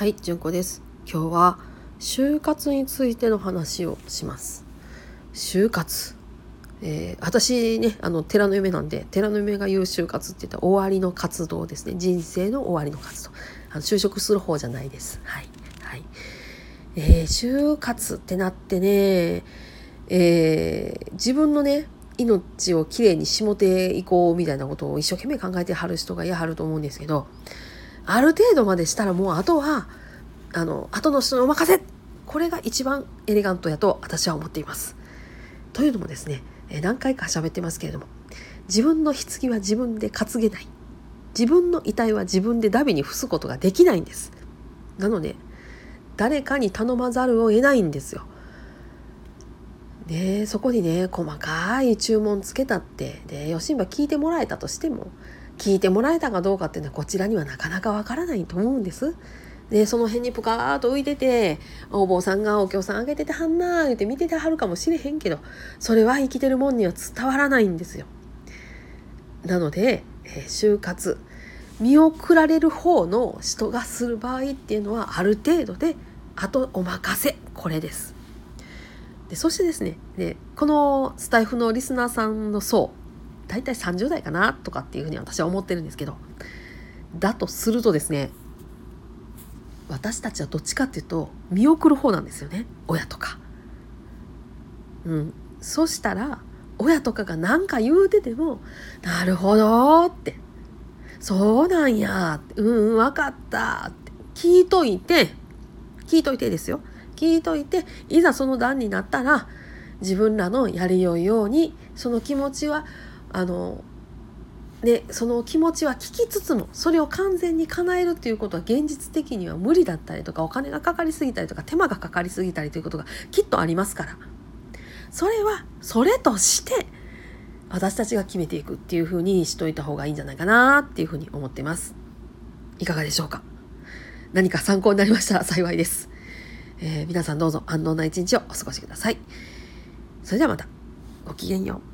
はい、じゅんこです。今日は就活についての話をします。就活。えー私ね、あの、寺の夢なんで、寺の夢が言う就活って言ったら終わりの活動ですね。人生の終わりの活動。あの就職する方じゃないです。はい。はい。えー就活ってなってね、えー自分のね、命をきれいにしもていこうみたいなことを一生懸命考えてはる人がいはると思うんですけど、ある程度までしたらもうあとはあの後の人にお任せこれが一番エレガントやと私は思っています。というのもですね何回か喋ってますけれども自分の棺は自分で担げない自分の遺体は自分でダビに伏すことができないんです。なので誰かに頼まざるを得ないんですよ。でそこにね細かい注文つけたってでよしんば聞いてもらえたとしても聞いてもらえたかどうかっていうのはこちらにはなかなかわからないと思うんです。でその辺にぷかーっと浮いててお坊さんがお経さんあげててはんなー言って見ててはるかもしれへんけどそれは生きてるもんには伝わらないんですよ。なので、えー就活見送られる方の人がする場合っていうのはある程度であとお任せこれです。でそしてですねでこのスタイフのリスナーさんの層大体30代かなとかっていうふうに私は思ってるんですけどだとするとですね私たちはどっちかっていうと見送る方なんですよね親とか。うん、そしたら親とかが何か言うてても「なるほど」って「そうなんや」って「うんうん分かった」って聞いといて。聞いといてですよ。聞いといていざその段になったら自分らのやりよいようにその気持ちはあのでその気持ちは聞きつつもそれを完全に叶えるっていうことは現実的には無理だったりとかお金がかかりすぎたりとか手間がかかりすぎたりということがきっとありますから。それはそれとして私たちが決めていくっていうふうにしといた方がいいんじゃないかなっていうふうに思っています。いかがでしょうか。何か参考になりましたら 幸いです、えー皆さんどうぞ安穏な一日をお過ごしください。それではまた。ごきげんよう。